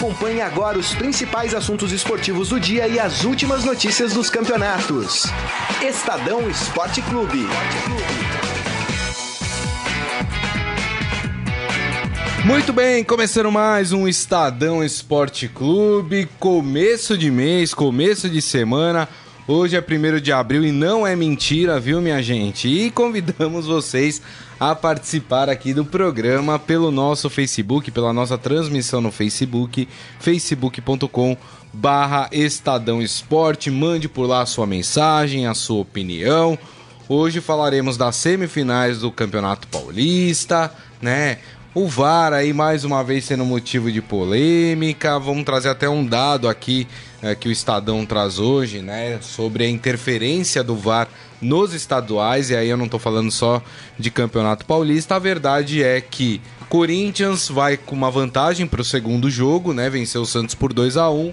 Acompanhe agora os principais assuntos esportivos do dia e as últimas notícias dos campeonatos. Estadão Esporte Clube. Muito bem, começando mais um Estadão Esporte Clube. Começo de mês, começo de semana. Hoje é 1 de abril e não é mentira, viu, minha gente? E convidamos vocês a participar aqui do programa pelo nosso Facebook, pela nossa transmissão no Facebook, facebook.com barra Estadão Esporte. Mande por lá a sua mensagem, a sua opinião. Hoje falaremos das semifinais do Campeonato Paulista, né? O VAR aí mais uma vez sendo motivo de polêmica. Vamos trazer até um dado aqui é, que o Estadão traz hoje, né? Sobre a interferência do VAR nos estaduais, e aí eu não tô falando só de Campeonato Paulista, a verdade é que Corinthians vai com uma vantagem para o segundo jogo, né? Venceu o Santos por 2 a 1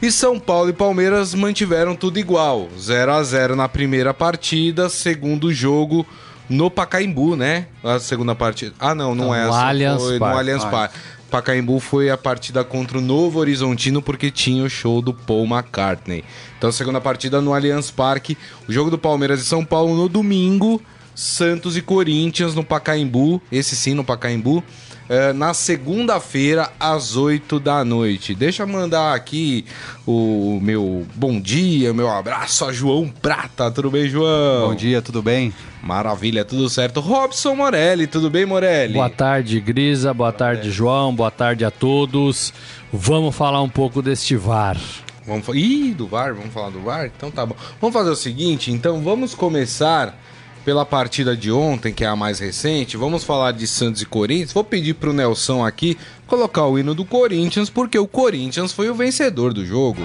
e São Paulo e Palmeiras mantiveram tudo igual, 0 a 0 na primeira partida, segundo jogo no Pacaembu, né? A segunda partida. Ah, não, não, é no essa. Allianz foi Parque. no Allianz Parque. Pacaembu foi a partida contra o Novo Horizontino porque tinha o show do Paul McCartney. Então, segunda partida no Allianz Parque, o jogo do Palmeiras e São Paulo no domingo, Santos e Corinthians no Pacaembu, esse sim no Pacaembu. Eh, na segunda-feira, às 8 da noite. Deixa eu mandar aqui o meu bom dia, meu abraço a João Prata. Tudo bem, João? Bom dia, tudo bem? Maravilha, tudo certo. Robson Morelli, tudo bem, Morelli? Boa tarde, Grisa. Boa tarde, João. Boa tarde a todos. Vamos falar um pouco deste VAR. Vamos. Ih, do VAR, vamos falar do VAR? Então tá bom. Vamos fazer o seguinte, então vamos começar pela partida de ontem, que é a mais recente. Vamos falar de Santos e Corinthians. Vou pedir pro Nelson aqui colocar o hino do Corinthians, porque o Corinthians foi o vencedor do jogo.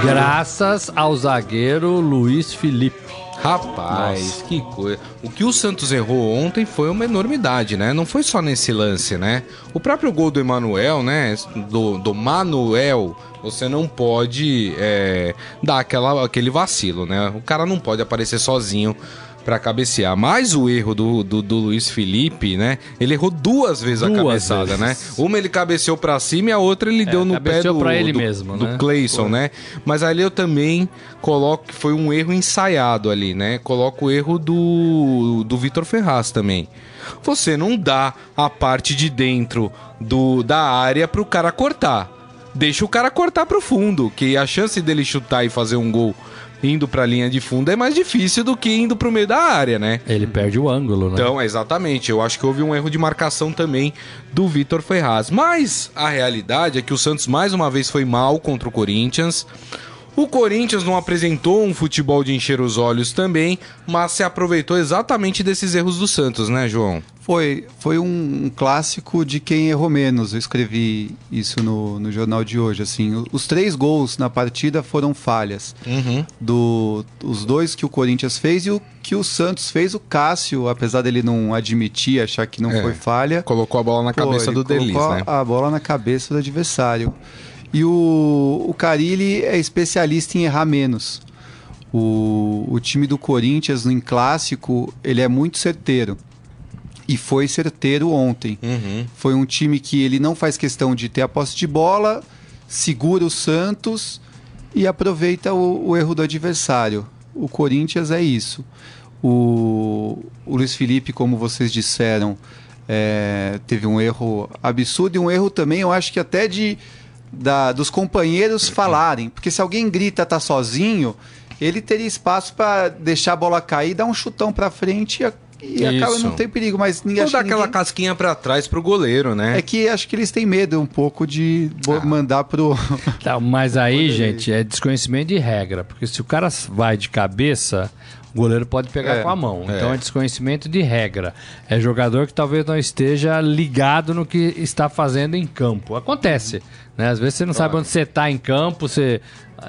Graças ao zagueiro Luiz Felipe. Rapaz, que coisa. O que o Santos errou ontem foi uma enormidade, né? Não foi só nesse lance, né? O próprio gol do Emanuel, né? Do, do Manuel, você não pode é, dar aquela, aquele vacilo, né? O cara não pode aparecer sozinho pra cabecear. Mas o erro do, do, do Luiz Felipe, né? Ele errou duas vezes a Duas cabeçada, vezes. né? Uma ele cabeceou pra cima e a outra ele deu no pé do, pra ele do, mesmo, do né? Clayson, né? Mas ali eu também coloco que foi um erro ensaiado ali, né? Coloco o erro do, do Vitor Ferraz também. Você não dá a parte de dentro do, da área pro cara cortar. Deixa o cara cortar pro fundo, que a chance dele chutar e fazer um gol indo pra linha de fundo é mais difícil do que indo pro meio da área, né? Ele perde o ângulo, né? Então, exatamente. Eu acho que houve um erro de marcação também do Vitor Ferraz. Mas a realidade é que o Santos mais uma vez foi mal contra o Corinthians. O Corinthians não apresentou um futebol de encher os olhos também, mas se aproveitou exatamente desses erros do Santos, né, João? Foi, foi um clássico de quem errou menos. Eu escrevi isso no, no jornal de hoje. Assim, os três gols na partida foram falhas. Uhum. Do, os dois que o Corinthians fez e o que o Santos fez. O Cássio, apesar dele não admitir, achar que não É. foi falha, Colocou a bola na pô, cabeça do Delis, colocou né? a bola na cabeça do adversário. E o, o Carilli é especialista em errar menos. O, o time do Corinthians, em clássico, ele é muito certeiro. E foi certeiro ontem. Uhum. Foi um time que ele não faz questão de ter a posse de bola, segura o Santos e aproveita o, o erro do adversário. O Corinthians é isso. O, o Luiz Felipe, como vocês disseram, é, teve um erro absurdo e um erro também, eu acho que até de da- dos companheiros falarem. Porque se alguém grita tá sozinho, ele teria espaço para deixar a bola cair, dar um chutão para frente e, e acaba não tem perigo. Mas ninguém Ou dar que aquela ninguém- casquinha pra trás pro goleiro, né? é que acho que eles têm medo um pouco de bo- mandar pro. Tá, mas aí, gente, é desconhecimento de regra. Porque se o cara vai de cabeça, o goleiro pode pegar É, com a mão. é. Então é desconhecimento de regra. É jogador que talvez não esteja ligado no que está fazendo em campo. Acontece. Né? Às vezes você não sabe onde você está em campo, você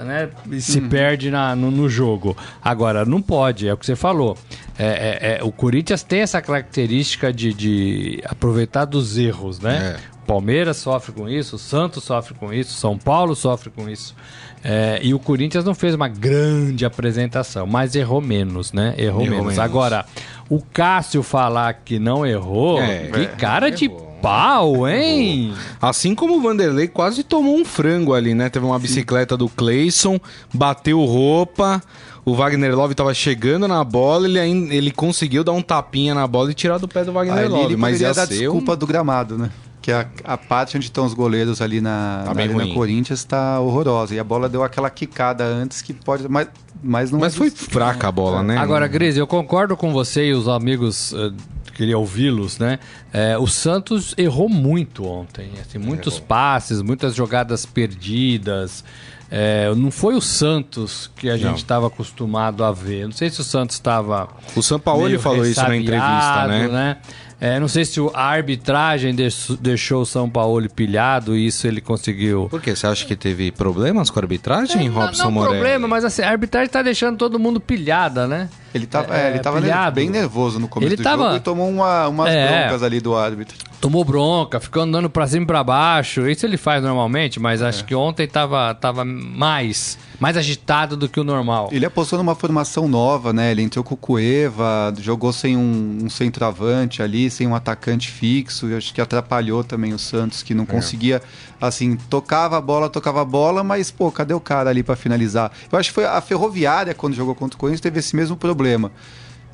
né, se perde na- no, no jogo. Agora, não pode, é o que você falou. É, é- é, o Corinthians tem essa característica de, de aproveitar dos erros, né? É. Palmeiras sofre com isso, o Santos sofre com isso, São Paulo sofre com isso. É, e o Corinthians não fez uma grande apresentação, mas errou menos, né? Errou, Errou menos. menos. Agora, o Cássio falar que não errou, É, que é, cara de errou. pau, hein? Assim como o Vanderlei quase tomou um frango ali, né? Teve uma bicicleta do Clayson, bateu roupa. O Wagner Love tava chegando na bola, ele, ainda, ele conseguiu dar um tapinha na bola e tirar do pé do Wagner Love. ele Mas ia dar ser desculpa um... do gramado, né? Que a, a parte onde estão os goleiros ali na, Tá na Arena ruim. Corinthians está horrorosa. E a bola deu aquela quicada antes que pode. Mas, mas não Mas é foi fraca a bola, né? Agora, Grise, eu concordo com você e os amigos eh, queria ouvi-los, né? É, o Santos errou muito ontem, assim, muitos passes, muitas jogadas perdidas. É, não foi o Santos que a Não. gente estava acostumado a ver. Não sei se o Santos estava O Sampaoli meio falou isso na entrevista, ressabiado, né? É, não sei se o- a arbitragem deix- deixou o São Paulo pilhado e isso ele conseguiu. Por quê? Você acha que teve problemas com a arbitragem, É, não, Robson não Morelli? problema, mas assim, a arbitragem tá deixando todo mundo pilhada, né? Ele tava, É, é, ele tava pilhado. bem nervoso no começo Ele do tava- jogo e tomou uma, umas É. broncas ali do árbitro. Tomou bronca, ficou andando pra cima e pra baixo. Isso ele faz normalmente, mas É. acho que ontem tava, tava mais, mais agitado do que o normal. Ele apostou numa formação nova, né? Ele entrou com o Cueva, jogou sem um, um centroavante ali, sem um atacante fixo. E acho que atrapalhou também o Santos, que não conseguia, assim, tocava a bola, tocava a bola, mas, pô, cadê o cara ali pra finalizar? Eu acho que foi a Ferroviária, quando jogou contra o Corinthians, teve esse mesmo problema.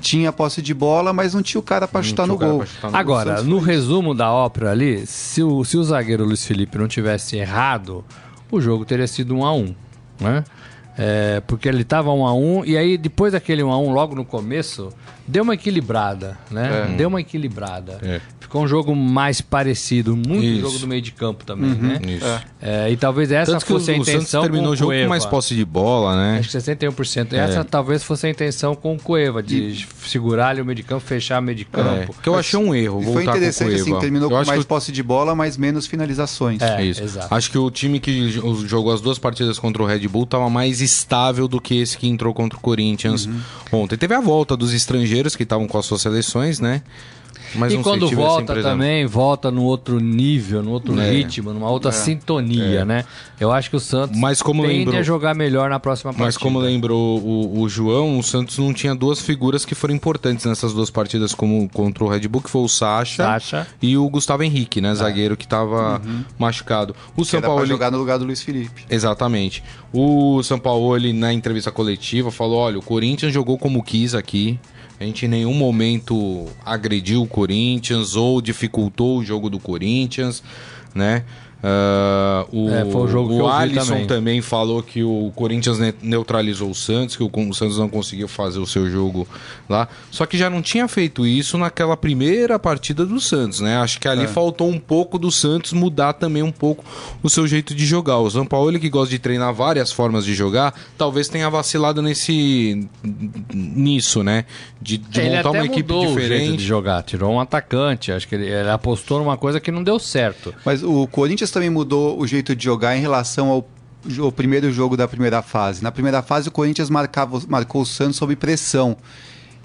Tinha posse de bola, mas não tinha o cara pra Não chutar tinha no gol. chutar Agora, no resumo da ópera ali, se o, se o zagueiro Luiz Felipe não tivesse errado, o jogo teria sido um a um, né? É, porque ele tava um a um e aí depois daquele um a um logo no começo deu uma equilibrada, né? Deu uma equilibrada. É. Ficou um jogo mais parecido, muito Isso. jogo do meio de campo também, né? Isso. É, e talvez essa Tanto que o, fosse a o Santos intenção terminou com o jogo Cueva. com mais posse de bola, né? Acho que 61%. É. Essa talvez fosse a intenção com o Cueva, de segurar ali o meio de campo, fechar o meio de É, campo. que eu achei um erro, E foi voltar com o interessante, assim, terminou Eu com acho mais que o- posse de bola, mas menos finalizações. É. Isso. exato. Acho que o time que jogou as duas partidas contra o Red Bull estava mais estável do que esse que entrou contra o Corinthians Uhum. ontem. Teve a volta dos estrangeiros que estavam com as suas seleções, né? Mas e sei, quando essa volta também, volta no outro nível, no outro É. ritmo, numa outra sintonia, né? Eu acho que o Santos Mas como tende lembrou- a jogar melhor na próxima partida. Mas como lembrou o, o João, o Santos não tinha duas figuras que foram importantes nessas duas partidas como contra o Red Bull, que foi o Sacha, Sacha. e o Gustavo Henrique, né? Zagueiro que estava machucado. O Que São era pra Paulo jogar no lugar do Luiz Felipe. Exatamente. O São Paulo, ele, na entrevista coletiva, falou: olha, o Corinthians jogou como quis aqui. A gente em nenhum momento agrediu o Corinthians ou dificultou o jogo do Corinthians, né? Ah, o É, foi o jogo que eu o vi Alisson também. também. falou que o Corinthians ne- neutralizou o Santos, que o, o Santos não conseguiu fazer o seu jogo lá. Só que já não tinha feito isso naquela primeira partida do Santos, né? Acho que ali faltou um pouco do Santos mudar também um pouco o seu jeito de jogar. O São Paulo, ele que gosta de treinar várias formas de jogar, talvez tenha vacilado nesse nisso, né? De, de ele montar até uma equipe jeito de diferente. jogar, tirou um atacante. Acho que ele, ele apostou numa coisa que não deu certo. Mas o Corinthians também mudou o jeito de jogar em relação ao, ao primeiro jogo da primeira fase. Na primeira fase, o Corinthians marcava, marcou o Santos sob pressão.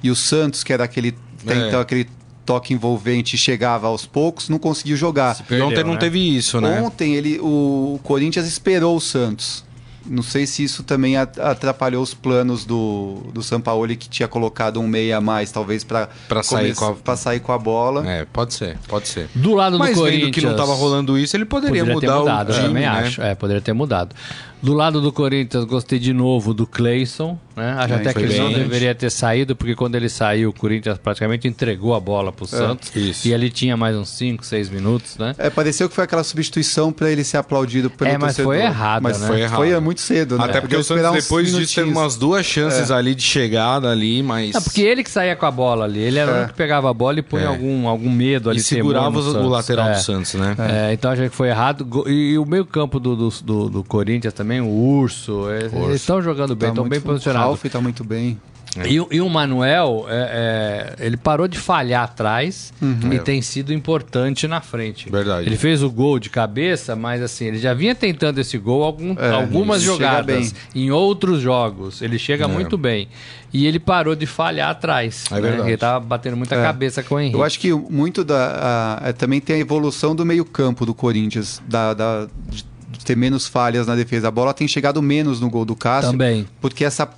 E o Santos, que era aquele, É. então, aquele toque envolvente e chegava aos poucos, não conseguiu jogar. E ontem não né? teve isso, né? Ontem ele, o Corinthians esperou o Santos. Não sei se isso também atrapalhou os planos do, do Sampaoli, que tinha colocado um meia a mais, talvez para Pra sair com a- sair com a bola. É, pode ser, pode ser. Do lado Mas do Corinthians... vendo que não estava rolando isso, ele poderia, Poderia ter mudar mudado, o eu time, também né? acho. É, poderia ter mudado. Do lado do Corinthians, gostei de novo do Cleison. Né? Acho É, até que ele não deveria ter saído, porque quando ele saiu, o Corinthians praticamente entregou a bola pro Santos. isso. E ele tinha mais uns 5, 6 minutos, né? É, pareceu que foi aquela substituição para ele ser aplaudido pelo É, mas torcedor. foi errada, Mas né? Foi errado. foi muito cedo, né? Até porque o Santos depois disso teve minutinhos. umas duas chances ali de chegada ali, mas... Não, porque ele que saía com a bola ali. Ele era o É. único que pegava a bola e punha É. algum, algum medo ali. e segurava o lateral É. do Santos, né? É, então achei que foi errado. E, e o meio campo do, do, do, do Corinthians também, o Urso, é, eles estão jogando bem, Tá estão muito- bem O posicionados. Ralf tá muito bem. E, o- e o Manuel, é, é, ele parou de falhar atrás e tem sido importante na frente. Verdade. Ele fez o gol de cabeça, mas assim, ele já vinha tentando esse gol algum- É, algumas jogadas. Em outros jogos, ele chega muito bem. E ele parou de falhar atrás. É né? verdade. Ele tava batendo muita É. cabeça com o Henrique. Eu acho que muito da. a- é, também tem a evolução do meio-campo do Corinthians. Da, da- de ter menos falhas na defesa. A bola tem chegado menos no gol do Cássio. Também. Porque essa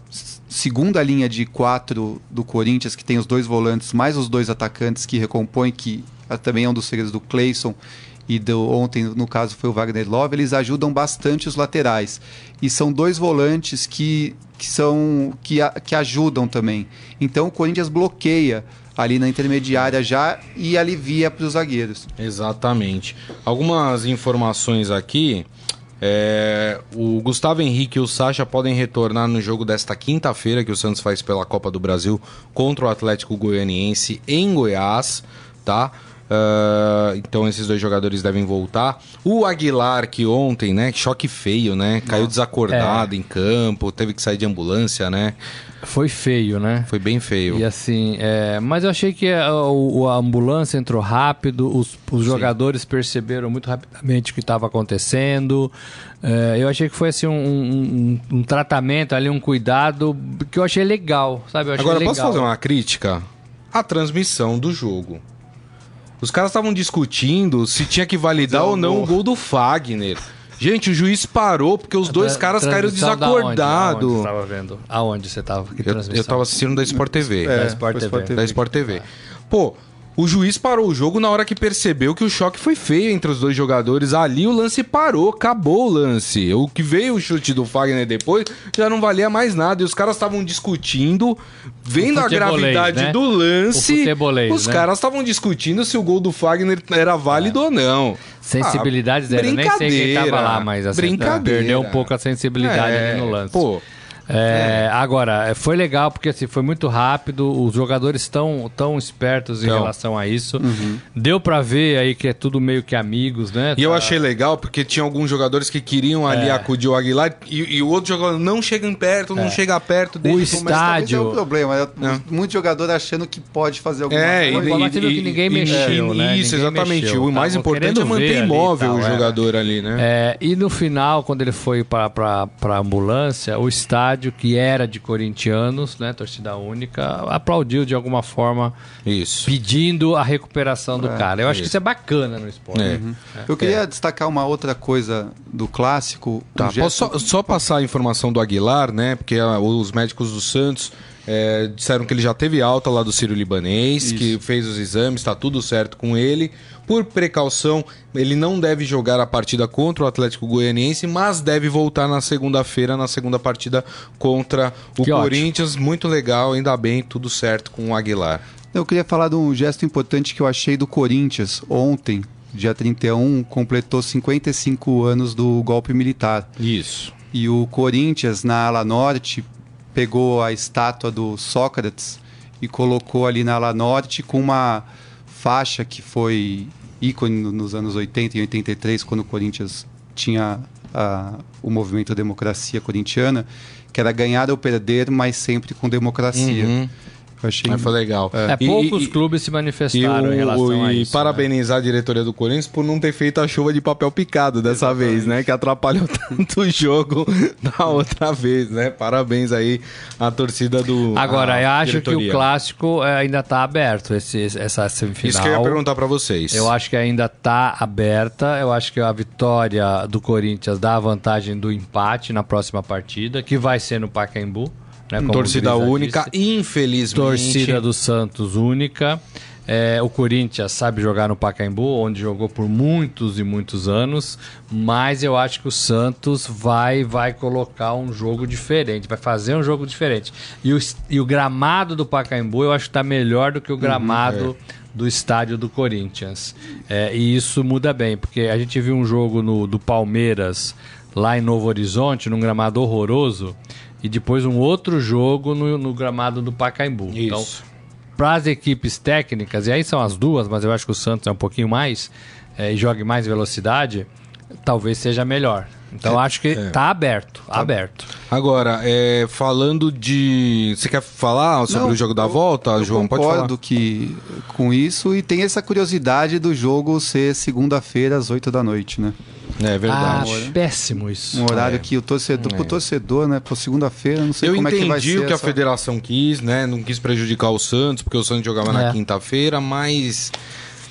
segunda linha de quatro do Corinthians, que tem os dois volantes, mais os dois atacantes que recompõem, que também é um dos segredos do Cleison e do, ontem, no caso, foi o Wagner Love, eles ajudam bastante os laterais. E são dois volantes que, que, são, que, que ajudam também. Então o Corinthians bloqueia ali na intermediária já e alivia para os zagueiros. Exatamente. Algumas informações aqui. É, o Gustavo Henrique e o Sacha podem retornar no jogo desta quinta-feira que o Santos faz pela Copa do Brasil contra o Atlético Goianiense em Goiás, tá? Uh, então esses dois jogadores devem voltar. O Aguilar, que ontem, né? Choque feio, né? Caiu desacordado É. em campo, teve que sair de ambulância, né? Foi feio, né? Foi bem feio. E assim, é, mas eu achei que a, o- a ambulância entrou rápido, os, os jogadores perceberam muito rapidamente o que estava acontecendo. É, eu achei que foi assim um, um- um- um tratamento ali, um cuidado que eu achei legal, sabe? Eu achei Agora, legal. posso fazer uma crítica? A transmissão do jogo. Os caras estavam discutindo se tinha que validar ou não o gol do Fagner. Gente, o juiz parou porque os dois Tra- caras caíram da desacordados. você tava vendo? Aonde você tava? Que Eu, transmissão? eu tava assistindo da Sport TV. Da É, Sport foi TV. Sport TV. Da Sport TV. Pô, o juiz parou o jogo na hora que percebeu que o choque foi feio entre os dois jogadores. Ali o lance parou, acabou o lance. O que veio o chute do Fagner depois já não valia mais nada. E os caras estavam discutindo, vendo a gravidade né? do lance. Os né? caras estavam discutindo se o gol do Fagner era válido ou não. Sensibilidade Ah, zero. Eu Nem sei quem tava brincadeira, lá, mas assim, brincadeira. perdeu um pouco a sensibilidade É, ali no lance. Pô, É, Agora, é, foi legal porque assim, foi muito rápido, os jogadores estão tão espertos em Então. relação a isso. Deu pra ver aí que é tudo meio que amigos, né? E eu Tá- achei legal porque tinha alguns jogadores que queriam ali É. acudir o Aguilar e, e o outro jogador não chega perto, não chega perto O dele. estádio- Talvez é o problema. É. Muito jogador achando que pode fazer alguma É, coisa. e, viu que ninguém mexeu, né? Isso, Ninguém exatamente. mexeu. O mais importante é manter e imóvel o é. jogador ali, né? É, e no final, quando ele foi para a ambulância, o estádio, que era de corintianos, né, torcida única, aplaudiu de alguma forma, Isso. pedindo a recuperação do cara. Eu acho que isso é bacana no esporte. É. Eu queria destacar uma outra coisa do clássico. Tá, um gesto- posso só, só passar a informação do Aguilar, né? Porque ah, os médicos do Santos é, disseram que ele já teve alta lá do Ciro Libanês, que fez os exames, tá tudo certo com ele. Por precaução, ele não deve jogar a partida contra o Atlético Goianiense, mas deve voltar na segunda-feira, na segunda partida contra o Que ótimo. Corinthians. Muito legal, ainda bem, tudo certo com o Aguilar. Eu queria falar de um gesto importante que eu achei do Corinthians ontem, dia 31, completou 55 anos do golpe militar. Isso. E o Corinthians, na ala norte, pegou a estátua do Sócrates e colocou ali na ala norte com uma faixa que foi ícone no- nos anos 80 e 83, quando o Corinthians tinha a- o movimento Democracia Corintiana, que era ganhar ou perder, mas sempre com democracia. Uhum. Eu achei Mas foi legal. É, E- poucos e- clubes se E, manifestaram o- em relação a e isso. né? parabenizar a diretoria do Corinthians por não ter feito a chuva de papel picado dessa vez, né? Que atrapalhou tanto o jogo da outra vez, né? Parabéns aí à torcida do. Agora, eu acho que o diretoria. clássico é, ainda está aberto, esse, essa semifinal. Isso que eu ia perguntar pra vocês. Eu acho que ainda está aberta. Eu acho que a vitória do Corinthians dá a vantagem do empate na próxima partida, que vai ser no Pacaembu. Né, Torcida única, disse. infelizmente. Torcida do Santos única. É, o Corinthians sabe jogar no Pacaembu, onde jogou por muitos e muitos anos, mas eu acho que o Santos vai vai colocar um jogo diferente, vai fazer um jogo diferente. E o, e o gramado do Pacaembu eu acho que está melhor do que o gramado do estádio do Corinthians. É, e isso muda bem, porque a gente viu um jogo no, do Palmeiras lá em Novo Horizonte, num gramado horroroso, e depois um outro jogo no, no gramado do Pacaembu. Então, Isso. para as equipes técnicas, e aí são as duas, mas eu acho que o Santos é um pouquinho mais, é, e joga em mais velocidade, talvez seja melhor. Então acho que tá aberto, aberto. Agora, é, falando de. Você quer falar sobre Não, o jogo da eu- volta, eu João? Pode falar. concordo que com isso e tem essa curiosidade do jogo ser segunda-feira às 8 da noite, né? É verdade. Ah, péssimo isso. Um horário É. que o torcedor, É. pro torcedor, né, pro segunda-feira, não sei Eu como é que vai entendi ser o que a essa- federação quis, né? Não quis prejudicar o Santos, porque o Santos jogava na É. quinta-feira, mas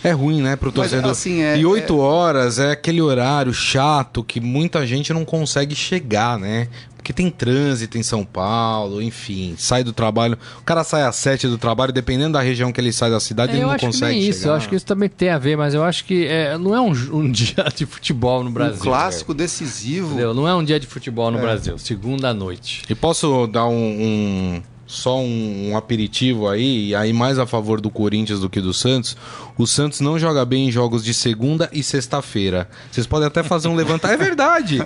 É ruim, né, pro Mas, torcedor. assim, é- e oito horas é aquele horário chato que muita gente não consegue chegar, né? Porque tem trânsito em São Paulo, enfim, sai do trabalho. O cara sai às sete do trabalho, dependendo da região que ele sai da cidade, É, ele não acho que consegue nem isso, chegar. eu acho que isso também tem a ver, mas eu acho que é, não é um, um dia de futebol no Brasil. Um clássico decisivo. Entendeu? Não é um dia de futebol no Brasil, segunda noite. E posso dar um, um- só um, um aperitivo aí, e aí mais a favor do Corinthians do que do Santos. O Santos não joga bem em jogos de segunda e sexta-feira. Vocês podem até fazer um levantamento. É verdade!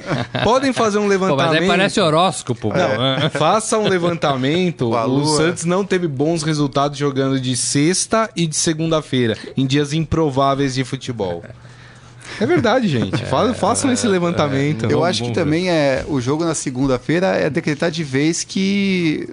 Podem fazer um Pô, levantamento. mas aí parece horóscopo, pô. Não, faça um levantamento. O. Santos não teve bons resultados jogando de sexta e de segunda-feira, em dias improváveis de futebol. É verdade, gente. Fa- Façam esse levantamento. Eu acho que também é o jogo na segunda-feira é decretar de vez que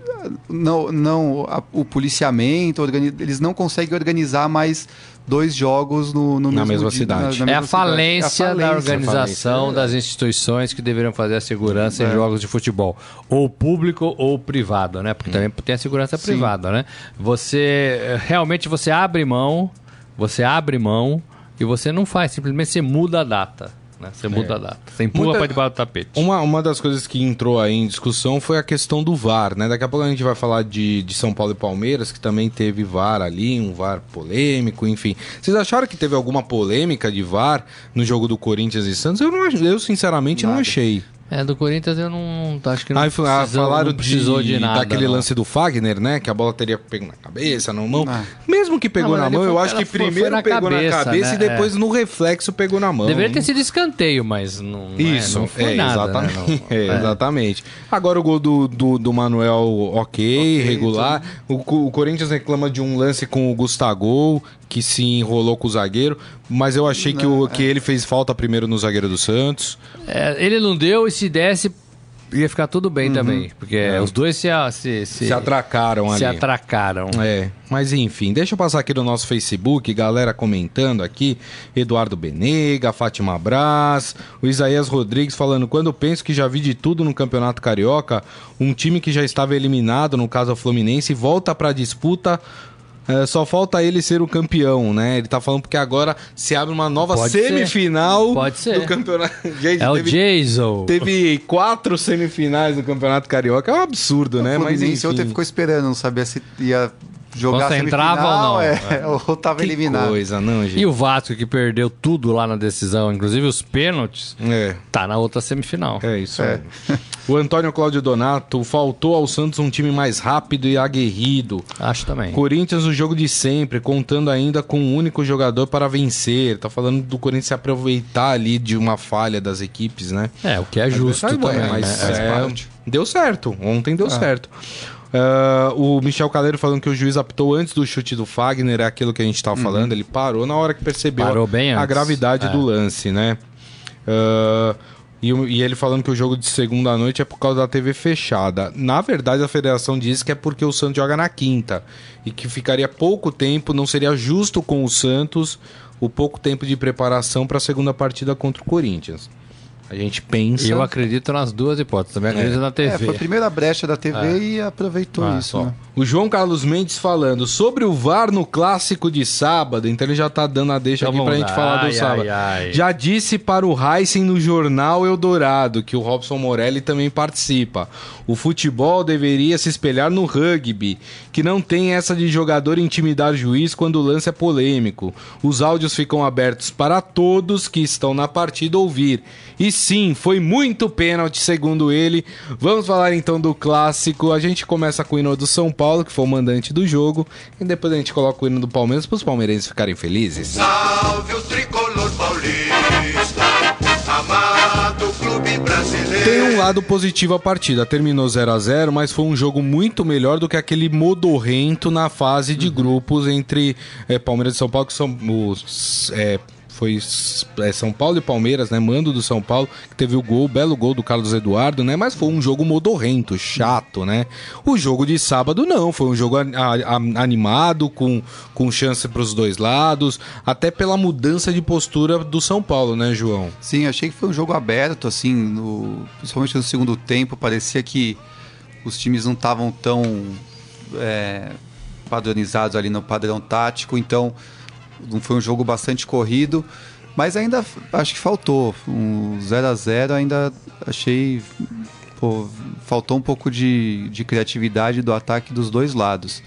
não, não a- o policiamento eles não conseguem organizar mais dois jogos no, no Na mesmo mesma dia- cidade. na- na É a mesma cidade. falência, É a da falência. organização das instituições que deveriam fazer a segurança em jogos de futebol. Ou público ou privado, né? Porque também tem a segurança privada, né? Você, eh, realmente, você abre mão, você abre mão e você não faz, simplesmente você muda a data. Né? Você muda a data. Você empurra Muita- para debaixo do tapete. Uma, uma das coisas que entrou aí em discussão foi a questão do VAR, né? Daqui a pouco a gente vai falar de, de São Paulo e Palmeiras, que também teve VAR ali, um VAR polêmico, enfim. Vocês acharam que teve alguma polêmica de VAR no jogo do Corinthians e Santos? Eu, não, eu sinceramente, não achei. É, do Corinthians eu não. Acho que não Aí foi- ah, precisou, falaram não precisou de, de, nada. daquele não. lance do Fagner, né? Que a bola teria pego na cabeça, na mão. Ah. Mesmo que pegou Não, na mão, foi- eu acho que foi- foi primeiro na pegou cabeça, na cabeça né? e depois no reflexo pegou na mão. Deveria ter sido escanteio, mas não. não é, Isso, não foi é, nada. exatamente. Né? É, é. exatamente. Agora o gol do, do, do Manuel, ok, regular. O, Co- o Corinthians reclama de um lance com o Gustavo, que se enrolou com o zagueiro, mas eu achei que, o, que ele fez falta primeiro no zagueiro do Santos. É, ele não deu e se desse, ia ficar tudo bem também. Porque os dois se, a- se, se, Uhum. Se atracaram se ali. atracaram. É, mas enfim, deixa eu passar aqui no nosso Facebook, galera comentando aqui, Eduardo Benega, Fátima Braz, o Isaías Rodrigues falando, quando penso que já vi de tudo no Campeonato Carioca, um time que já estava eliminado, no caso o Fluminense, volta pra disputa, é, só falta ele ser o campeão, né? Ele tá falando porque agora se abre uma nova Pode ser. semifinal Pode ser. do campeonato. Gente, É o teve, Jason. teve quatro semifinais do Campeonato Carioca, é um absurdo, né? O Mas Fluminense ontem enfim. ficou esperando, não sabia se ia jogar Ou se entrava semifinal, ou não. é, ou tava Que eliminado. coisa, não, gente. E o Vasco, que perdeu tudo lá na decisão, inclusive os pênaltis, É. tá na outra semifinal. É isso É. O Antônio Cláudio Donato faltou ao Santos um time mais rápido e aguerrido. Acho também. Corinthians, o jogo de sempre, contando ainda com um único jogador para vencer. Tá falando do Corinthians se aproveitar ali de uma falha das equipes, né? É, o que é justo Mas, também. mas né? é, deu certo. Ontem deu certo. Ah, o Michel Caleiro falando que o juiz apitou antes do chute do Fagner, é aquilo que a gente tava falando. Ele parou na hora que percebeu a antes. gravidade É. do lance, né? Ah, e, e ele falando que o jogo de segunda noite é por causa da TV fechada. Na verdade, a federação diz que é porque o Santos joga na quinta. E que ficaria pouco tempo, não seria justo com o Santos o pouco tempo de preparação para a segunda partida contra o Corinthians. A gente pensa. E eu acredito nas duas hipóteses. Também acredito na É, TV. foi a primeira brecha da TV e aproveitou Ah, isso, Ó, né? O João Carlos Mendes falando sobre o VAR no clássico de sábado, então ele já tá dando a deixa Então aqui pra vamos gente lá. falar do Ai, sábado. ai, ai. Já disse para o Heisen no jornal Eldorado que o Robson Morelli também participa. O futebol deveria se espelhar no rugby, que não tem essa de jogador intimidar juiz quando o lance é polêmico. Os áudios ficam abertos para todos que estão na partida ouvir. E sim, foi muito pênalti, segundo ele. Vamos falar então do clássico. A gente começa com o hino do São Paulo, que foi o mandante do jogo, e depois a gente coloca o hino do Palmeiras para os palmeirenses ficarem felizes. Salve o tricolor paulista, amado clube brasileiro. Tem um lado positivo a partida. Terminou 0 a 0 mas foi um jogo muito melhor do que aquele modorrento na fase de grupos entre eh, Palmeiras e São Paulo, que são os. eh, foi é, São Paulo e Palmeiras, né? Mando do São Paulo, que teve o gol, belo gol do Carlos Eduardo, né? Mas foi um jogo modorrento, chato, né? O jogo de sábado não, foi um jogo animado, com, com chance para os dois lados, até pela mudança de postura do São Paulo, né, João? Sim, achei que foi um jogo aberto, assim, no- principalmente no segundo tempo. Parecia que os times não estavam tão é, padronizados ali no padrão tático, então foi um jogo bastante corrido, mas ainda acho que faltou. Um 0 a 0 ainda achei. pô, faltou um pouco de, de criatividade do ataque dos dois lados.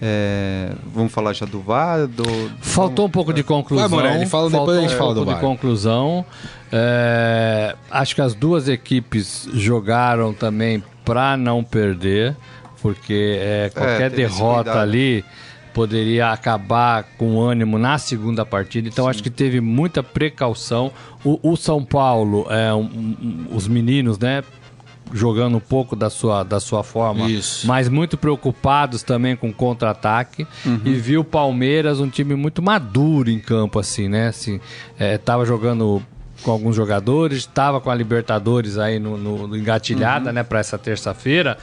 É, vamos falar já do VAR? Do, Faltou um pouco de conclusão. Vai, Morelli, fala, depois faltou a gente um fala do pouco de VAR. conclusão. É, acho que as duas equipes jogaram também para não perder, porque é, qualquer esse derrota cuidado. Poderia acabar com ânimo na segunda partida. Então acho que teve muita precaução. O, o São Paulo, é, um- um- os meninos, né? Jogando um pouco da sua, da sua forma, Isso. mas muito preocupados também com contra-ataque. E viu o Palmeiras um time muito maduro em campo, assim, né? Assim, é, tava jogando com alguns jogadores, estava com a Libertadores aí no, no- no engatilhada, né, para essa terça-feira.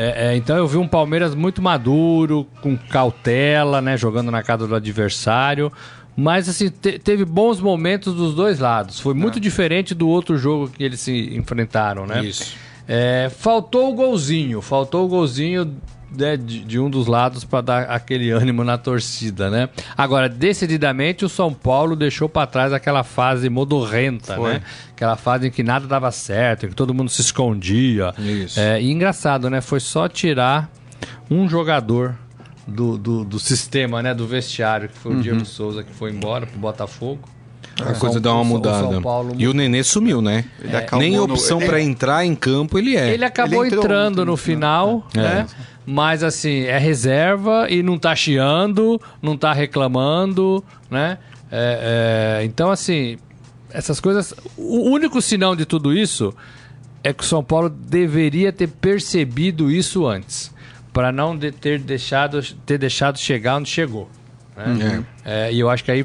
É, é, então eu vi um Palmeiras muito maduro, com cautela, né, jogando na casa do adversário. Mas assim, te- teve bons momentos dos dois lados. Foi muito diferente do outro jogo que eles se enfrentaram, né? Isso. É, faltou o golzinho, faltou o golzinho né, de, de um dos lados para dar aquele ânimo na torcida, né? Agora, decididamente, o São Paulo deixou para trás aquela fase modorrenta, Foi. né? Aquela fase em que nada dava certo, em que todo mundo se escondia. Isso. É, e engraçado, né? Foi só tirar um jogador do, do, do sistema, né? Do vestiário, que foi o Diego Souza, que foi embora pro Botafogo. A coisa São- dá uma mudada. São Paulo E o Nenê sumiu, né? Ele acalmou Nem no- opção ele- pra entrar em campo ele é. Ele acabou Ele entrando no no final, É. Mas assim, é reserva e não tá chiando, não tá reclamando, né? É, é, então, assim, essas coisas. O único sinal de tudo isso é que o São Paulo deveria ter percebido isso antes. para não de- ter, deixado, ter deixado chegar onde chegou. né? É, e eu acho que aí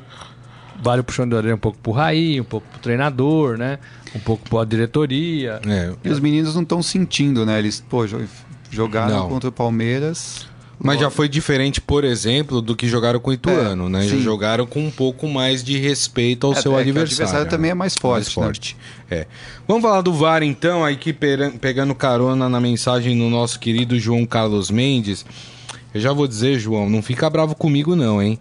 vale o puxão de orelha um pouco pro Raí, um pouco pro treinador, né? Um pouco pra diretoria. É. E os meninos não estão sentindo, né? Eles, pô, jogaram Não. contra o Palmeiras. Mas já foi diferente, por exemplo, do que jogaram com o Ituano, É, né? Já sim. jogaram com um pouco mais de respeito ao É, seu é que o adversário. adversário também é mais forte, Mais né? forte. É. Vamos falar do VAR então, aí pera- pegando carona na mensagem do nosso querido João Carlos Mendes. Eu já vou dizer, João, não fica bravo comigo não, hein?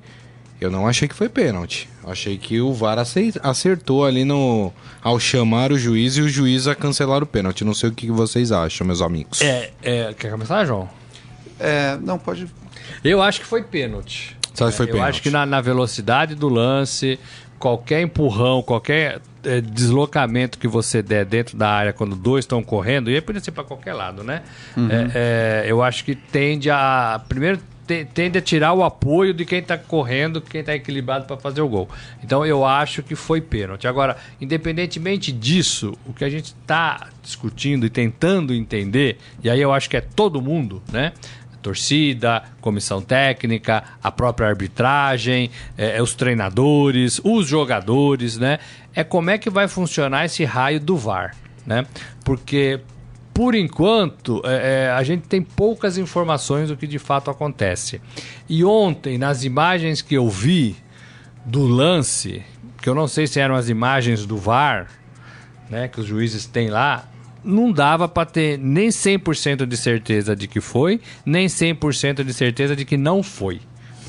Eu não achei que foi pênalti. Achei que o VAR acertou ali no ao chamar o juiz e o juiz a cancelar o pênalti. Não sei o que vocês acham, meus amigos. É, é, quer começar, João? É, não, pode. Eu acho que foi pênalti. Você acha que foi Eu pênalti? acho que na, na velocidade do lance, qualquer empurrão, qualquer eh, deslocamento que você der dentro da área quando dois estão correndo, e aí podia ser para qualquer lado, né? É, é, eu acho que tende a. Primeiro, te- tende a tirar o apoio de quem está correndo, quem está equilibrado para fazer o gol. Então eu acho que foi pênalti. Agora, independentemente disso, o que a gente está discutindo e tentando entender, e aí eu acho que é todo mundo, né? torcida, comissão técnica, a própria arbitragem, é, é os treinadores, os jogadores, né? É como é que vai funcionar esse raio do VAR, né? Porque por enquanto é, é, a gente tem poucas informações do que de fato acontece. E ontem nas imagens que eu vi do lance, que eu não sei se eram as imagens do VAR, né, que os juízes têm lá, não dava para ter nem 100% de certeza de que foi, nem 100% de certeza de que não foi,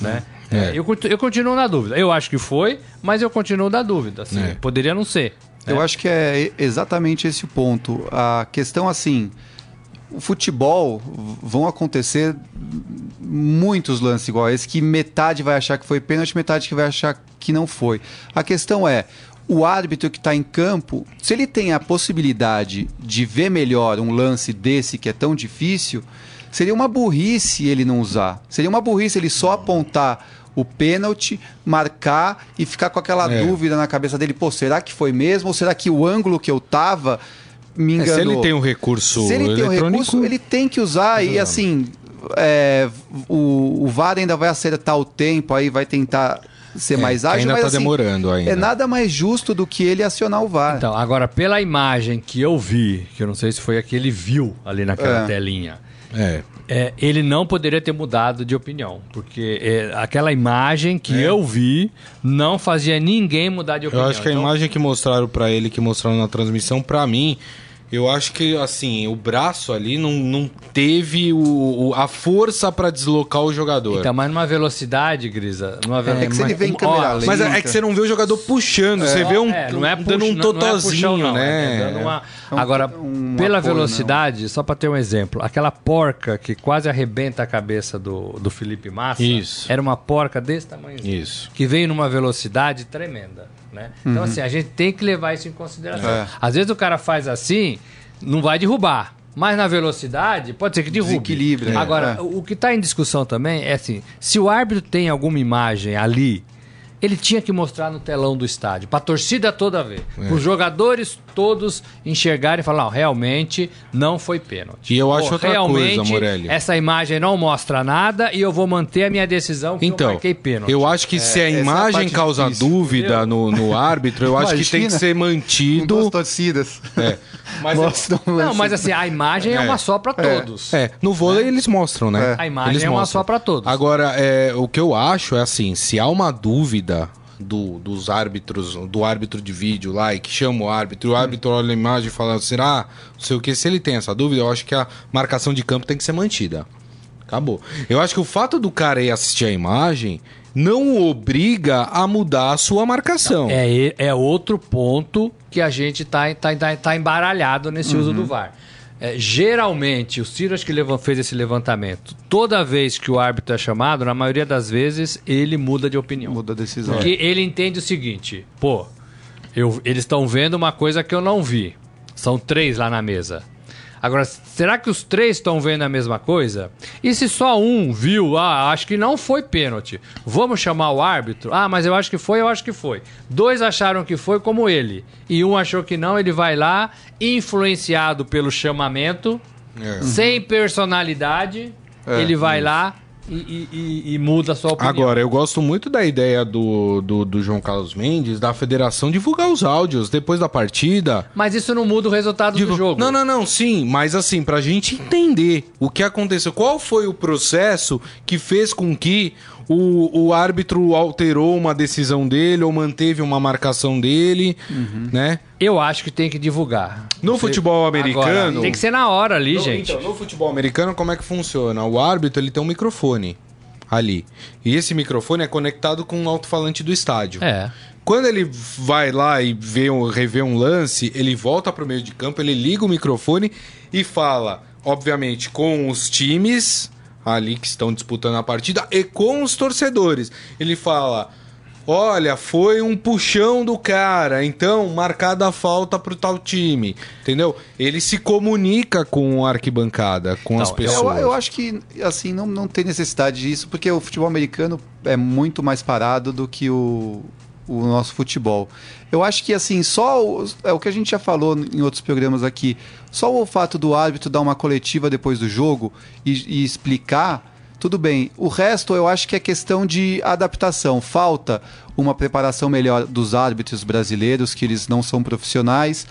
né? É. É, eu, eu continuo na dúvida. Eu acho que foi, mas eu continuo na dúvida. Assim, É. Poderia não ser. Eu acho que é exatamente esse o ponto. A questão assim, o futebol vão acontecer muitos lances igual a esse que metade vai achar que foi pênalti, metade que vai achar que não foi. A questão é o árbitro que está em campo, se ele tem a possibilidade de ver melhor um lance desse que é tão difícil, seria uma burrice ele não usar. Seria uma burrice ele só apontar o pênalti, marcar e ficar com aquela É. dúvida na cabeça dele, pô, será que foi mesmo? Ou será que o ângulo que eu tava me É, enganou? se ele tem um recurso Se ele tem um eletrônico, recurso, ele tem que usar e assim, é, o, o VAR ainda vai acertar o tempo, aí vai tentar ser É, mais ágil, ainda mas tá assim, demorando ainda. é nada mais justo do que ele acionar o VAR. Então, agora, pela imagem que eu vi, que eu não sei se foi a que ele viu ali naquela É. telinha, É. é, ele não poderia ter mudado de opinião. Porque é, aquela imagem que É. eu vi não fazia ninguém mudar de Eu opinião. acho que a Então, imagem que mostraram pra ele, que mostraram na transmissão, pra mim, Eu acho que, assim, o braço ali não, não teve o, o- a força pra deslocar o jogador. Então, mas numa velocidade, Grisa. Numa É que se ele vem em ó, câmera lenta- Mas é, é que você não vê o jogador puxando, você vê um, É, não é dando um não- não é totozinho, puxão, não, né? é uma- um- Agora, um pela apoio, velocidade, só pra ter um exemplo, aquela porca que quase arrebenta a cabeça do, do Felipe Massa, Isso. era uma porca desse tamanho. Isso. Que veio numa velocidade tremenda, né? Então, assim, a gente tem que levar isso em consideração. É. Às vezes o cara faz assim, não vai derrubar. Mas na velocidade, pode ser que derrube. Desequilíbrio, é. Agora, É. o que está em discussão também é assim: se o árbitro tem alguma imagem ali, ele tinha que mostrar no telão do estádio, para a torcida toda ver, É. para os jogadores todos enxergarem e falar: não, realmente não foi pênalti. E eu acho outra realmente, coisa, Morelli. Essa imagem não mostra nada e eu vou manter a minha decisão que eu Então, marquei pênalti. eu acho que se a é a imagem causa difícil, dúvida no, no árbitro, eu acho que tem que ser Com mantido. duas torcidas. É. Mas Mostra um Não, mas assim, a imagem é, uma só para todos. É, no vôlei eles mostram, né? A imagem Eles é uma mostram. só pra todos. Agora, é, o que eu acho é assim, se há uma dúvida do- dos árbitros, do árbitro de vídeo lá, e que chama o árbitro, e o árbitro olha a imagem e fala, será? Não sei o que, se ele tem essa dúvida, eu acho que a marcação de campo tem que ser mantida. Acabou. Eu acho que o fato do cara ir assistir a imagem não o obriga a mudar a sua marcação. É, é outro ponto que a gente tá, tá, tá, tá embaralhado nesse uso Uhum. do VAR. É, geralmente, o Ciro acho que fez esse levantamento. Toda vez que o árbitro é chamado, na maioria das vezes, ele muda de opinião. Muda a decisão. Porque ele entende o seguinte: pô, eu- eles estão vendo uma coisa que eu não vi. São três lá na mesa. Agora, será que os três estão vendo a mesma coisa? E se só um viu, ah, acho que não foi pênalti. Vamos chamar o árbitro? Ah, mas eu acho que foi, eu acho que foi. Dois acharam que foi, como ele. E um achou que não, ele vai lá, influenciado pelo chamamento, É. sem personalidade, É, ele vai lá e, e- e- muda a sua opinião. Agora, eu gosto muito da ideia do, do, do João Carlos Mendes, da federação divulgar os áudios depois da partida. Mas isso não muda o resultado do jogo. Não, não, não, sim, mas assim, pra gente entender o que aconteceu, qual foi o processo que fez com que o, o árbitro alterou uma decisão dele ou manteve uma marcação dele, né? Eu acho que tem que divulgar. No futebol Agora, americano. tem que ser na hora ali, No- gente. Então, no futebol americano, como é que funciona? O árbitro ele tem um microfone ali. E esse microfone é conectado com um alto-falante do estádio. É. Quando ele vai lá e vê um, revê um lance, ele volta pro meio de campo, ele liga o microfone e fala, obviamente, com os times ali que estão disputando a partida e com os torcedores. Ele fala: Olha, foi um puxão do cara, então marcada a falta pro tal time. Entendeu? Ele se comunica com a arquibancada, com as Então, Eu, pessoas. eu acho que, assim, não, não tem necessidade disso, porque o futebol americano é muito mais parado do que o, o nosso futebol. Eu acho que, assim, só o, é o que a gente já falou em outros programas aqui, só o fato do árbitro dar uma coletiva depois do jogo e, e explicar, tudo bem. O resto eu acho que é questão de adaptação. Falta uma preparação melhor dos árbitros brasileiros, que eles não são profissionais.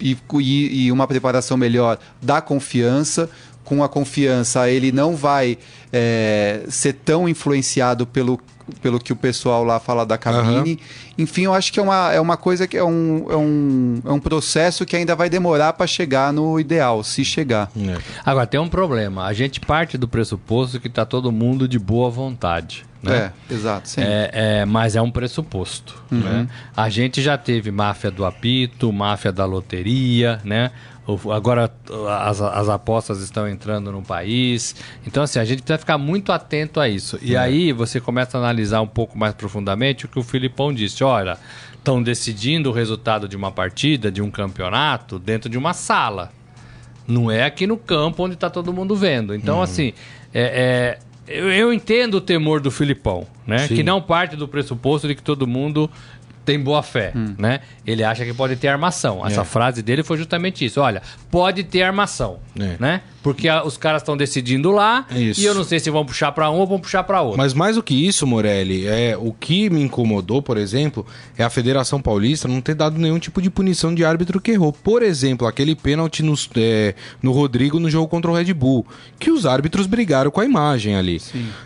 E, e- e uma preparação melhor da confiança. Com a confiança, ele não vai é, ser tão influenciado pelo, pelo que o pessoal lá fala da cabine. Enfim, eu acho que é uma, é uma coisa que é um, é, um, é um processo que ainda vai demorar para chegar no ideal, se chegar. É. Agora, tem um problema. A gente parte do pressuposto que tá todo mundo de boa vontade. Né? É, exato. Sim. É, é, mas é um pressuposto. Né? A gente já teve máfia do apito, máfia da loteria, né? Agora as, as apostas estão entrando no país. Então, assim, a gente precisa ficar muito atento a isso. E aí você começa a analisar um pouco mais profundamente o que o Filipão disse. Olha, estão decidindo o resultado de uma partida, de um campeonato, dentro de uma sala. Não é aqui no campo onde está todo mundo vendo. Então, assim, é, é, eu, eu entendo o temor do Filipão, né? Sim. Que não parte do pressuposto de que todo mundo tem boa fé, né? Ele acha que pode ter armação. Essa É. frase dele foi justamente isso. Olha, pode ter armação, É. né? Porque a- os caras estão decidindo lá Isso. e eu não sei se vão puxar pra um ou vão puxar pra outro. Mas mais do que isso, Morelli, é, o que me incomodou, por exemplo, é a Federação Paulista não ter dado nenhum tipo de punição de árbitro que errou. Por exemplo, aquele pênalti nos- é, no Rodrigo no jogo contra o Red Bull, que os árbitros brigaram com a imagem ali.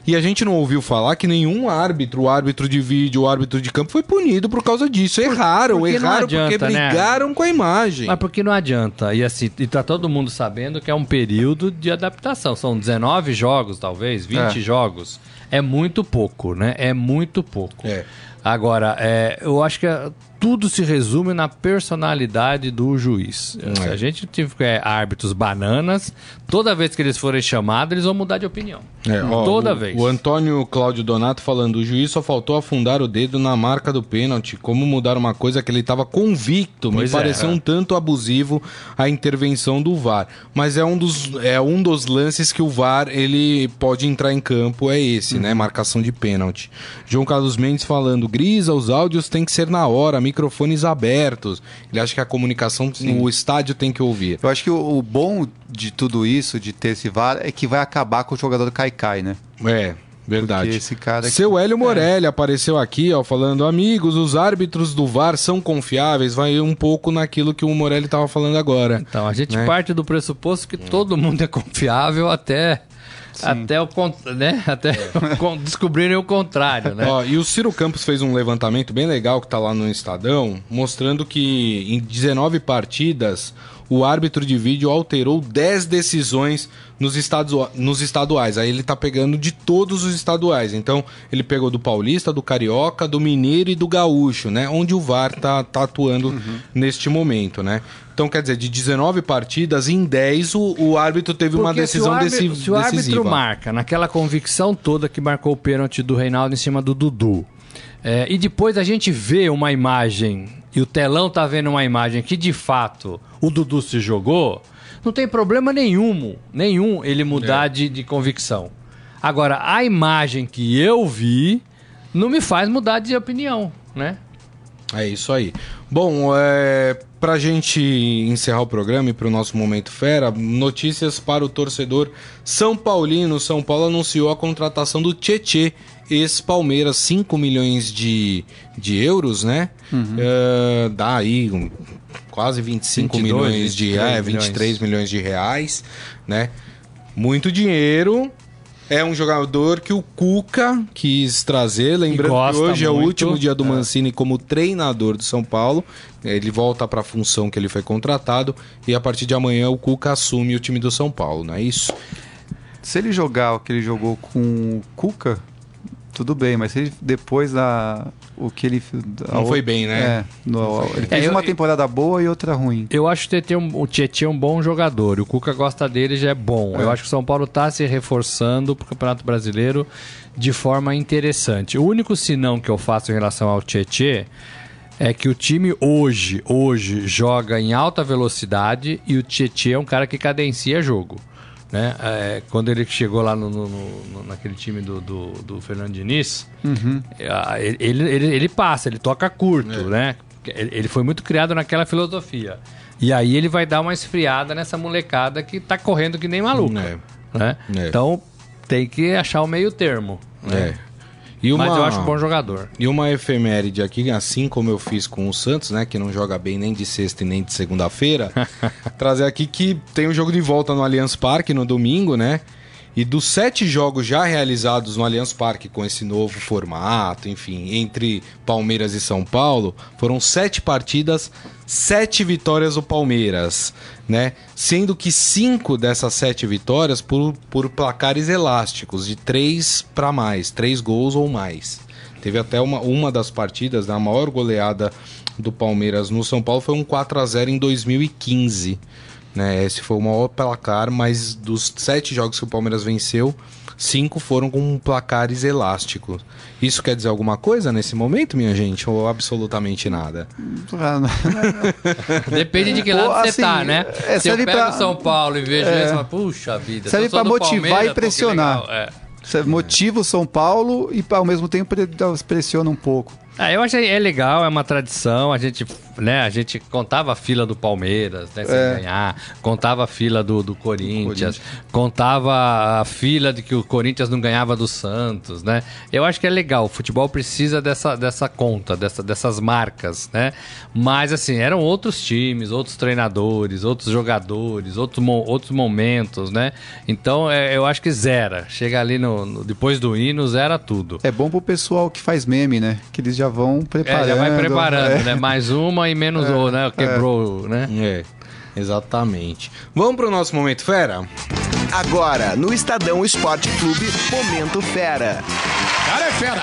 E a gente não ouviu falar que nenhum árbitro, o árbitro de vídeo, o árbitro de campo, foi punido por causa disso. Erraram, porque erraram adianta, porque né? brigaram com a imagem. Mas porque não adianta. E assim, e tá todo mundo sabendo que é um período de adaptação. São 19 jogos, talvez, 20 É. jogos. É muito pouco, né? É muito pouco. É. Agora, é, eu acho que é- tudo se resume na personalidade do juiz. Se É. a gente tiver árbitros bananas, toda vez que eles forem chamados, eles vão mudar de opinião. É, ó, toda o, vez. O Antônio Cláudio Donato falando: o juiz só faltou afundar o dedo na marca do pênalti. Como mudar uma coisa que ele estava convicto? Pois Me é, pareceu é. um tanto abusivo a intervenção do VAR. Mas é um dos, é um dos lances que o VAR ele pode entrar em campo, é esse, Uhum. né? Marcação de pênalti. João Carlos Mendes falando: Grisa, os áudios têm que ser na hora, microfones abertos. Ele acha que a comunicação no estádio tem que ouvir. Eu acho que o, o bom de tudo isso, de ter esse VAR, é que vai acabar com o jogador Caicai, né? É, verdade. Porque esse cara aqui- Seu Hélio Morelli apareceu aqui, ó, falando: amigos, os árbitros do VAR são confiáveis. Vai um pouco naquilo que o Morelli tava falando agora. Então, a gente Né? parte do pressuposto que todo mundo é confiável até. Até, o, né? até con- descobrirem o contrário, né? Ó, e o Ciro Campos fez um levantamento bem legal que tá lá no Estadão, mostrando que em 19 partidas o árbitro de vídeo alterou 10 decisões nos, estados, nos estaduais. Aí ele tá pegando de todos os estaduais. Então, ele pegou do Paulista, do Carioca, do Mineiro e do Gaúcho, né? Onde o VAR tá, tá atuando neste momento, né? Então, quer dizer, de 19 partidas, em 10 o, o árbitro teve uma Porque decisão se o árbitro, deci- se o árbitro decisiva. marca naquela convicção toda que marcou o pênalti do Reinaldo em cima do Dudu, é, e depois a gente vê uma imagem, e o telão tá vendo uma imagem que de fato o Dudu se jogou, não tem problema nenhum, nenhum ele mudar É. de, de convicção. Agora, a imagem que eu vi não me faz mudar de opinião, né? É isso aí. Bom, é, pra gente encerrar o programa e pro nosso Momento Fera, notícias para o torcedor São Paulino. São Paulo anunciou a contratação do Tietê, ex-Palmeiras, 5 milhões de, de euros, né? É, dá aí um, quase 25 22, milhões de 23 é, 23 milhões de reais, né? Muito dinheiro. É um jogador que o Cuca quis trazer, lembrando que hoje é o muito. último dia do Mancini como treinador do São Paulo. Ele volta para a função que ele foi contratado e a partir de amanhã o Cuca assume o time do São Paulo, não é isso? Se ele jogar o que ele jogou com o Cuca, tudo bem, mas se depois da. O que ele. a Não foi bem, né? É, no- ele fez É, eu- uma temporada boa e outra ruim. Eu acho que o Tietê é um- o Tietê é um bom jogador. e O Cuca gosta dele já é bom. Eu acho que o São Paulo está se reforçando para o Campeonato Brasileiro de forma interessante. O único sinão que eu faço em relação ao Tietê é que o time hoje, hoje joga em alta velocidade e o Tietê é um cara que cadencia jogo. Né? É, quando ele chegou lá no, no- no- naquele time do, do, do Fernando Diniz, é, ele, ele, ele- passa, ele toca curto, né? Ele foi muito criado naquela filosofia. E aí ele vai dar uma esfriada nessa molecada que tá correndo que nem maluco. É. Né? É. Então tem que achar o meio termo. Né? E uma, Mas eu acho um bom jogador. E uma efeméride aqui, assim como eu fiz com o Santos, né? Que não joga bem nem de sexta e nem de segunda-feira. trazer aqui que tem o jogo de volta no Allianz Parque no domingo, né? E dos sete jogos já realizados no Allianz Parque com esse novo formato, enfim, entre Palmeiras e São Paulo, foram sete partidas, sete vitórias do Palmeiras, né? Sendo que cinco dessas sete vitórias por, por placares elásticos, de três para mais, três gols ou mais. Teve até uma, uma das partidas, né, a maior goleada do Palmeiras no São Paulo foi um 4 a 0 em 2015. Né? Esse foi o maior placar, mas dos sete jogos que o Palmeiras venceu, cinco foram com placares elásticos. Isso quer dizer alguma coisa nesse momento, minha gente? Ou absolutamente nada? Ah, Depende de que Pô, lado você assim, tá, né? é, Se eu pego pra- o São Paulo e vejo É. isso, falo, puxa vida. Serve do motivar Palmeiras, e que pressionar. É. Você motiva o São Paulo e ao mesmo tempo ele pressiona um pouco. Ah, eu achei é legal, é uma tradição. A gente, né, a gente contava a fila do Palmeiras, né, sem É. ganhar, contava a fila do, do Corinthians, contava a fila de que o Corinthians não ganhava do Santos, né? Eu acho que é legal. O futebol precisa dessa, dessa conta, dessa, dessas marcas, né? Mas assim, eram outros times, outros treinadores, outros jogadores, outros, outros momentos, né? Então é, eu acho que zera. Chega ali no, no- depois do hino, zera tudo. É bom pro pessoal que faz meme, né? Que eles já vão É, preparando. já vai preparando, É. né? Mais uma e menos o, né? Quebrou, né? É, exatamente. Vamos pro nosso momento fera? Agora, no Estadão Esporte Clube, Momento Fera. Cara, fera.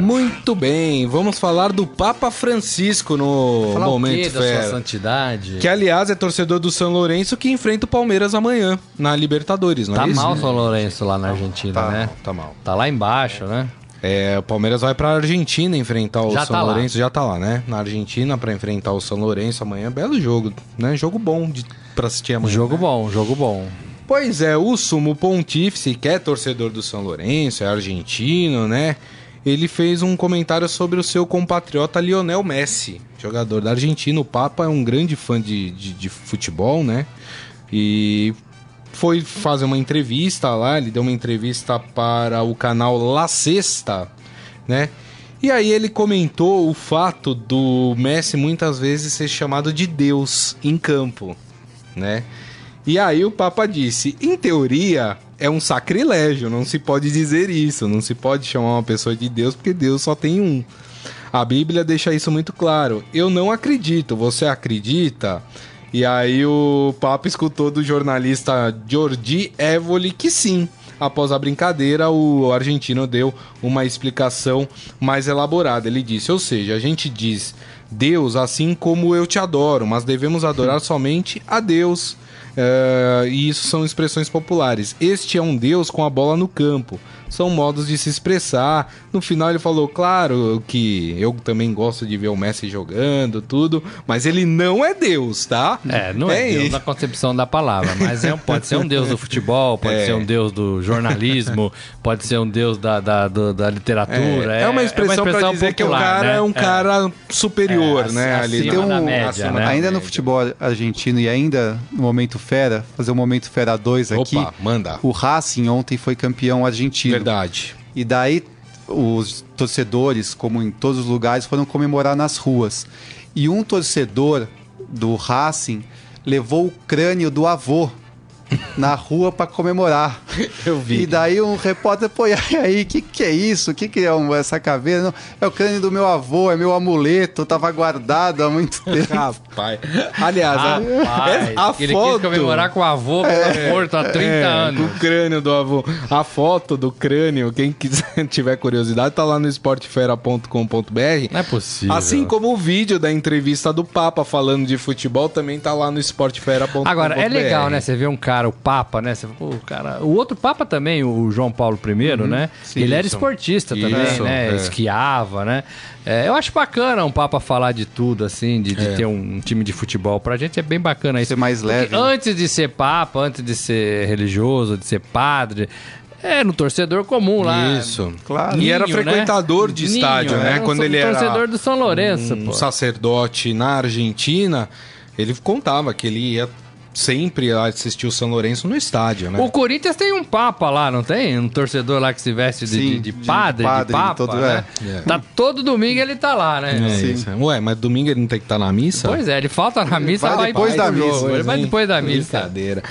Muito bem, vamos falar do Papa Francisco no Falar o momento quê da sua fera. santidade? Que aliás é torcedor do São Lourenço que enfrenta o Palmeiras amanhã na Libertadores, não Tá é isso? mal o São Lourenço lá na Argentina, Tá né? tá mal. Tá lá embaixo, né? É, o Palmeiras vai pra Argentina enfrentar o Já São tá lá. Lourenço, já tá lá, né? Na Argentina pra enfrentar o São Lourenço amanhã, belo jogo, né? Jogo bom de para assistir amanhã. Jogo né? bom, jogo bom. Pois é, o sumo pontífice, que é torcedor do São Lourenço, é argentino, né? Ele fez um comentário sobre o seu compatriota Lionel Messi, jogador da Argentina. O Papa é um grande fã de, de, de futebol, né? E foi fazer uma entrevista lá, ele deu uma entrevista para o canal La Sexta, né? E aí ele comentou o fato do Messi muitas vezes ser chamado de Deus em campo, né? E aí o Papa disse: em teoria é um sacrilégio, não se pode dizer isso, não se pode chamar uma pessoa de Deus porque Deus só tem um. A Bíblia deixa isso muito claro. Eu não acredito, você acredita? E aí o Papa escutou do jornalista Jordi Evoli que sim. Após a brincadeira, o argentino deu uma explicação mais elaborada. Ele disse: ou seja, a gente diz Deus assim como eu te adoro, mas devemos adorar somente a Deus. É, e isso são expressões populares. Este é um Deus com a bola no campo. São modos de se expressar. No final ele falou, claro que eu também gosto de ver o Messi jogando, tudo, mas ele não é Deus, tá? É, não é, Deus isso. na concepção da palavra, mas é um- pode ser um Deus do futebol, pode É. ser um Deus do jornalismo, pode ser um Deus da, da, do- da literatura. É, é uma expressão, pra dizer que o popular, cara né? é um cara superior, É, né? Ali acima no- da média, acima né? da Ainda no futebol argentino e ainda no Momento Fera, fazer o Momento Fera 2 aqui. Opa, manda. O Racing ontem foi campeão argentino. Verdade. E daí os torcedores, como em todos os lugares, foram comemorar nas ruas. E um torcedor do Racing levou o crânio do avô na rua para comemorar. Eu vi. E daí um repórter, pô, e aí, o que, que é isso? O que, que é um- essa caveira? Não, é o crânio do meu avô, é meu amuleto, tava guardado há muito tempo. Rapaz. Aliás, a- Rapaz, a, ele foto... quis comemorar com o avô que tá morto há 30 É, anos. O crânio do avô. A foto do crânio, quem quiser tiver curiosidade, tá lá no esportefera.com.br. Não é possível. Assim como o vídeo da entrevista do Papa falando de futebol também tá lá no esportefera.com.br. Agora, é legal, né? Você vê um cara, o Papa, né? Você, pô, o, cara, o outro Papa também, o João Paulo I, né? ele era Isso. esportista também, Isso, né? é. Esquiava, né? É, eu acho bacana um Papa falar de tudo, assim, de, de É. ter um time de futebol. Pra gente é bem bacana isso. Ser mais Porque leve, né? Antes de ser Papa, antes de ser religioso, de ser padre, era um torcedor comum lá. Isso. Claro. E era Ninho, né? frequentador de Ninho, estádio, né? era um Quando so- ele era torcedor do São Lourenço, um pô. sacerdote na Argentina, ele contava que ele ia sempre assistir o São Lourenço no estádio, né? O Corinthians tem um papa lá, não tem? Um torcedor lá que se veste de, Sim, de- de de padre, de, padre, papa, todo- né? é. É. Tá todo domingo ele tá lá, né? É Sim. isso. Ué, mas domingo ele não tem que estar na missa? Pois é, ele falta na missa, vai vai depois da jogo. missa, Ele vai depois da missa. Brincadeira.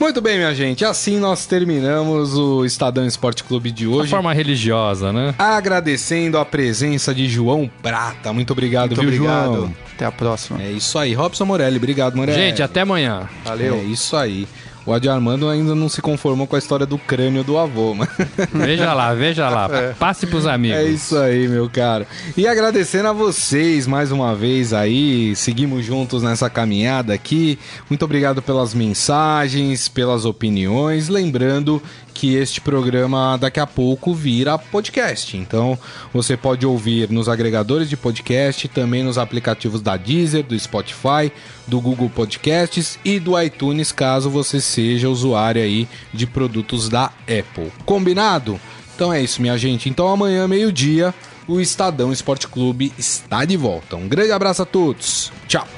Muito bem, minha gente. Assim nós terminamos o Estadão Esporte Clube de De hoje. forma religiosa, né? Agradecendo a presença de João Prata. Muito obrigado, Muito viu, obrigado. João? Até a próxima. É isso aí. Robson Morelli, obrigado, Morelli. Gente, até amanhã. Valeu. É isso aí. O Adi Armando ainda não se conformou com a história do crânio do avô, mas... Veja lá, veja lá. Passe pros amigos. É isso aí, meu caro. E agradecendo a vocês mais uma vez aí, seguimos juntos nessa caminhada aqui. Muito obrigado pelas mensagens, pelas opiniões. Lembrando que este programa daqui a pouco vira podcast. Então você pode ouvir nos agregadores de podcast, também nos aplicativos da Deezer, do Spotify, do Google Podcasts e do iTunes, caso você seja usuário aí de produtos da Apple. Combinado? Então é isso, minha gente. Então amanhã, meio-dia, o Estadão Esporte Clube está de volta. Um grande abraço a todos. Tchau.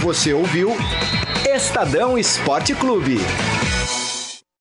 Você ouviu Estadão Esporte Clube.